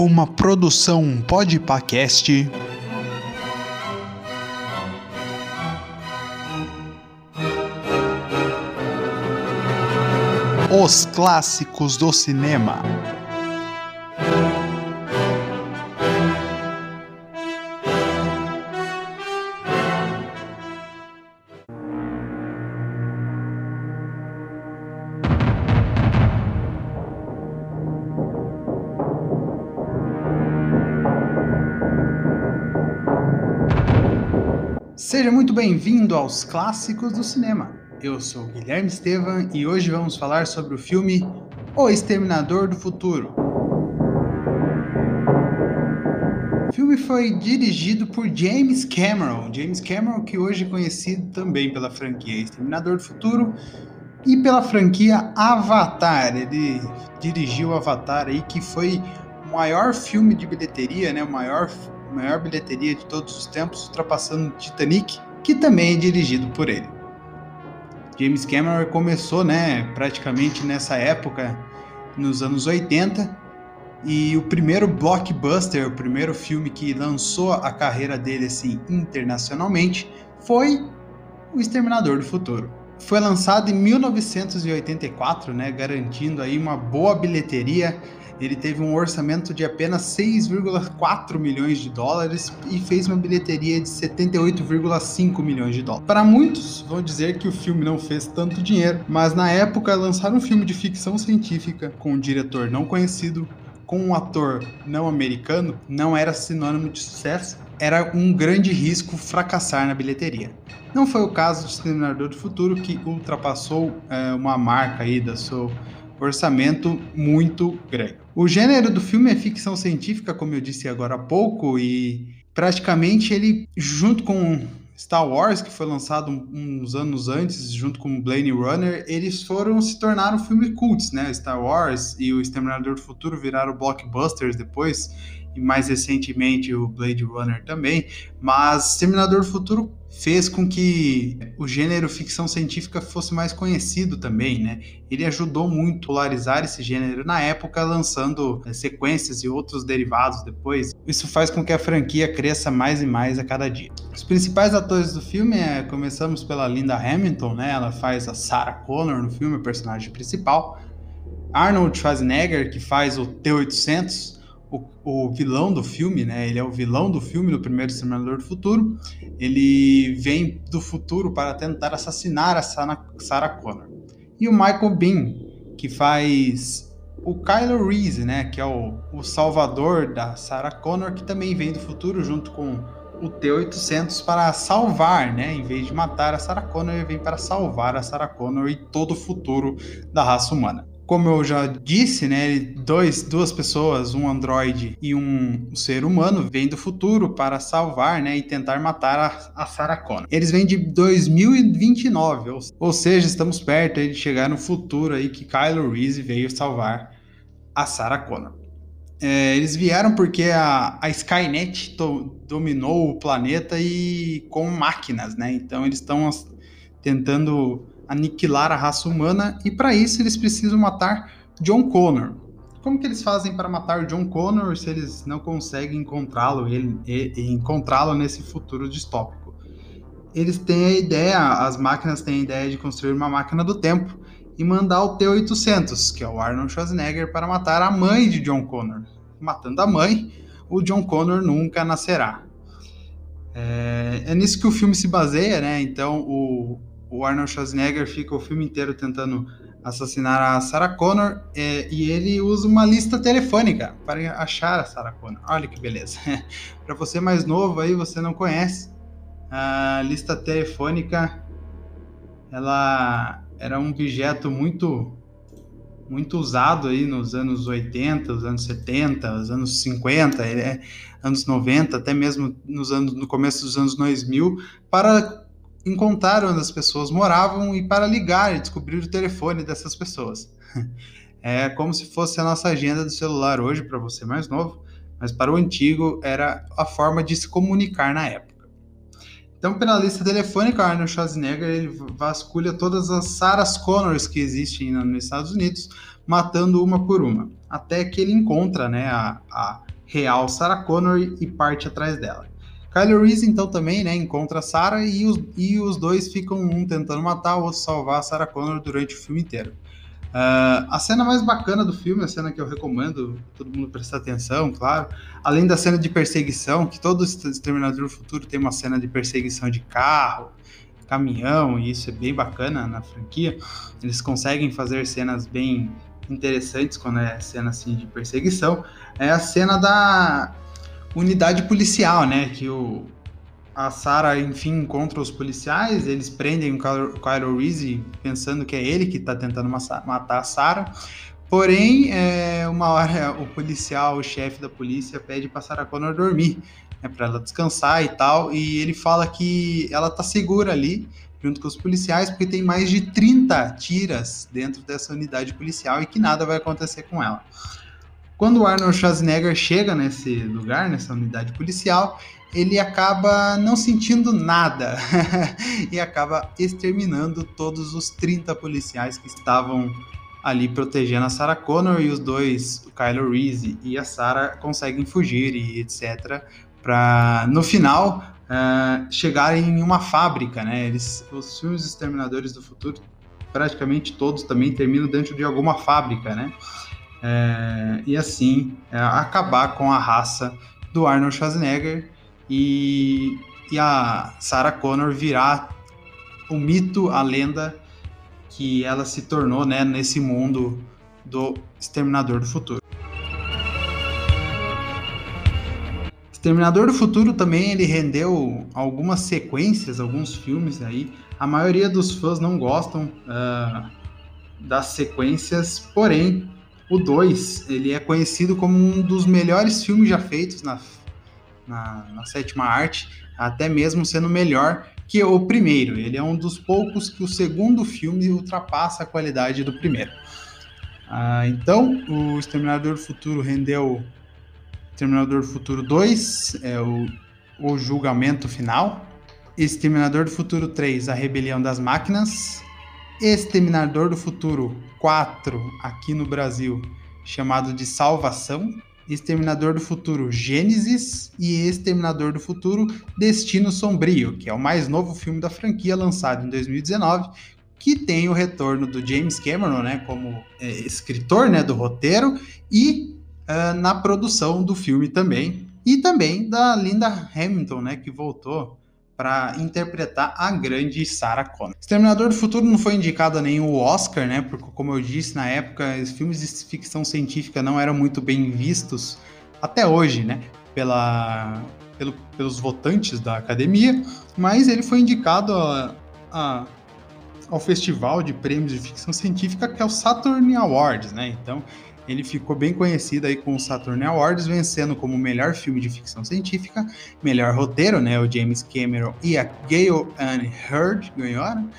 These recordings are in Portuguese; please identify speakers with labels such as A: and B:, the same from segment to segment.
A: Uma produção Podpacast. Os clássicos do cinema. Seja muito bem-vindo aos clássicos do cinema. Eu sou Guilherme Estevam e hoje vamos falar sobre o filme O Exterminador do Futuro. O filme foi dirigido por James Cameron, James Cameron que hoje é conhecido também pela franquia Exterminador do Futuro e pela franquia Avatar. Ele dirigiu Avatar aí que foi o maior filme de bilheteria, né, o maior maior bilheteria de todos os tempos, ultrapassando Titanic, que também é dirigido por ele. James Cameron começou, né, praticamente nessa época, nos anos 80, e o primeiro blockbuster, o primeiro filme que lançou a carreira dele assim internacionalmente, foi O Exterminador do Futuro. Foi lançado em 1984, né, garantindo aí uma boa bilheteria ele teve um orçamento de apenas 6,4 milhões de dólares e fez uma bilheteria de 78,5 milhões de dólares. Para muitos, vão dizer que o filme não fez tanto dinheiro, mas na época lançar um filme de ficção científica com um diretor não conhecido, com um ator não americano, não era sinônimo de sucesso, era um grande risco fracassar na bilheteria. Não foi o caso de Exterminador do Futuro, que ultrapassou é, uma marca aí da sua orçamento muito grande. O gênero do filme é ficção científica, como eu disse agora há pouco, e praticamente ele, junto com Star Wars, que foi lançado uns anos antes, junto com Blade Runner, eles foram se tornaram filmes cults, né? Star Wars e o Exterminador do Futuro viraram blockbusters depois, e mais recentemente o Blade Runner também. Mas Exterminador do Futuro fez com que o gênero ficção científica fosse mais conhecido também, né? Ele ajudou muito a polarizar esse gênero na época, lançando eh, sequências e outros derivados depois. Isso faz com que a franquia cresça mais e mais a cada dia. Os principais atores do filme é, começamos pela Linda Hamilton, né? Ela faz a Sarah Connor no filme, o personagem principal. Arnold Schwarzenegger, que faz o T-800, o, o, vilão do filme, né? Ele é o vilão do filme do primeiro Exterminador do Futuro. Ele vem do futuro para tentar assassinar a Sarah Connor. E o Michael Bean, que faz o Kylo Reese, né? Que é o, o salvador da Sarah Connor, que também vem do futuro junto com o T-800 para salvar, né? Em vez de matar a Sarah Connor, ele vem para salvar a Sarah Connor e todo o futuro da raça humana como eu já disse, né, dois, duas pessoas, um androide e um ser humano, vêm do futuro para salvar, né, e tentar matar a, a Sarah Connor. Eles vêm de 2029, ou, seja, estamos perto de chegar no futuro aí que Kylo Reese veio salvar a Sarah Connor. É, eles vieram porque a, a Skynet dominou o planeta e com máquinas, né? Então eles estão tentando aniquilar a raça humana e para isso eles precisam matar John Connor. Como que eles fazem para matar John Connor se eles não conseguem encontrá-lo e, encontrá-lo nesse futuro distópico? Eles têm a ideia, as máquinas têm a ideia de construir uma máquina do tempo e mandar o T-800, que é o Arnold Schwarzenegger, para matar a mãe de John Connor. Matando a mãe, o John Connor nunca nascerá. É, é nisso que o filme se baseia, né? Então, o, o Arnold Schwarzenegger fica o filme inteiro tentando assassinar a Sarah Connor é, e ele usa uma lista telefônica para achar a Sarah Connor. Olha que beleza. para você mais novo aí, você não conhece, a lista telefônica ela era um objeto muito muito usado aí nos anos 80, os anos 70, os anos 50, é, anos 90, até mesmo nos anos, no começo dos anos 2000, para encontrar onde as pessoas moravam e para ligar e descobrir o telefone dessas pessoas. É como se fosse a nossa agenda do celular hoje para você mais novo, mas para o antigo era a forma de se comunicar na época. Então, pela lista telefônica, Arnold Schwarzenegger ele vasculha todas as Sarah Connors que existem nos Estados Unidos, matando uma por uma, até que ele encontra né, a, a real Sarah Connor e parte atrás dela. Kylo Reese, então, também, né, encontra Sarah e os, e os dois ficam um tentando matar, o outro salvar Sarah Connor durante o filme inteiro. Uh, a cena mais bacana do filme, a cena que eu recomendo todo mundo prestar atenção, claro, além da cena de perseguição, que todo Exterminador do Futuro tem uma cena de perseguição de carro, caminhão, e isso é bem bacana na franquia. Eles conseguem fazer cenas bem interessantes quando é cena assim de perseguição. É a cena da unidade policial, né? Que o, a Sarah, enfim, encontra os policiais, eles prendem o Kylo Reese pensando que é ele que está tentando matar a Sarah. Porém, é, uma hora o policial, o chefe da polícia, pede para Sarah Connor dormir, né, para ela descansar e tal, e ele fala que ela tá segura ali, junto com os policiais, porque tem mais de 30 tiras dentro dessa unidade policial e que nada vai acontecer com ela. Quando o Arnold Schwarzenegger chega nesse lugar, nessa unidade policial, ele acaba não sentindo nada e acaba exterminando todos os 30 policiais que estavam ali protegendo a Sarah Connor e os dois, o Kylo Reese e a Sarah, conseguem fugir e etc. Para no final uh, chegarem em uma fábrica, né? Eles, os filmes Exterminadores do Futuro, praticamente todos também terminam dentro de alguma fábrica, né? É, e assim é, acabar com a raça do Arnold Schwarzenegger e, e a Sarah Connor virar o mito, a lenda que ela se tornou né, nesse mundo do Exterminador do Futuro. Exterminador do Futuro também ele rendeu algumas sequências, alguns filmes aí. A maioria dos fãs não gostam uh, das sequências, porém o 2, ele é conhecido como um dos melhores filmes já feitos na, na, na, sétima arte, até mesmo sendo melhor que o primeiro. Ele é um dos poucos que o segundo filme ultrapassa a qualidade do primeiro. Ah, então, o Exterminador do Futuro rendeu Exterminador do Futuro 2, é o, o julgamento final. Exterminador do Futuro 3, a rebelião das máquinas. Exterminador do Futuro 4 aqui no Brasil, chamado de Salvação. Exterminador do Futuro Gênesis e Exterminador do Futuro Destino Sombrio, que é o mais novo filme da franquia lançado em 2019, que tem o retorno do James Cameron, né, como é, escritor, né, do roteiro e uh, na produção do filme também, e também da Linda Hamilton, né, que voltou para interpretar a grande Sarah Connor. Exterminador do Futuro não foi indicado a nenhum Oscar, né? Porque, como eu disse na época, os filmes de ficção científica não eram muito bem vistos até hoje, né? Pela, pelo, pelos votantes da academia, mas ele foi indicado a, a, ao Festival de Prêmios de Ficção Científica, que é o Saturn Awards, né? Então, ele ficou bem conhecido aí com o Saturn Awards, vencendo como melhor filme de ficção científica, melhor roteiro, né? O James Cameron e a Gail Ann Hurd ganharam,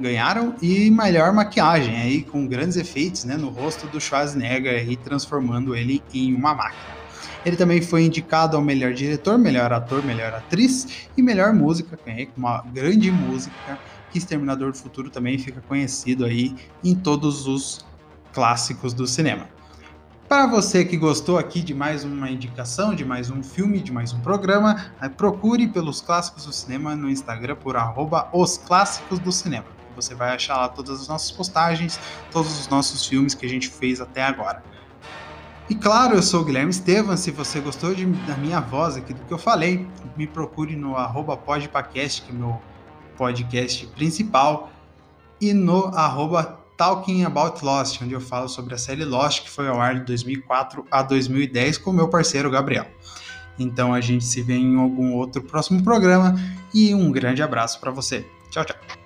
A: ganharam e melhor maquiagem aí com grandes efeitos, né, no rosto do Schwarzenegger e transformando ele em uma máquina. Ele também foi indicado ao melhor diretor, melhor ator, melhor atriz e melhor música, com uma grande música que Exterminador do Futuro também fica conhecido aí em todos os clássicos do cinema. Para você que gostou aqui de mais uma indicação, de mais um filme, de mais um programa, procure pelos clássicos do cinema no Instagram por arroba os clássicos do cinema. Você vai achar lá todas as nossas postagens, todos os nossos filmes que a gente fez até agora. E claro, eu sou o Guilherme Estevam. Se você gostou de, da minha voz aqui, do que eu falei, me procure no arroba podpacast, que é meu podcast principal, e no arroba Talking About Lost, onde eu falo sobre a série Lost, que foi ao ar de 2004 a 2010 com meu parceiro Gabriel. Então a gente se vê em algum outro próximo programa e um grande abraço para você. Tchau, tchau.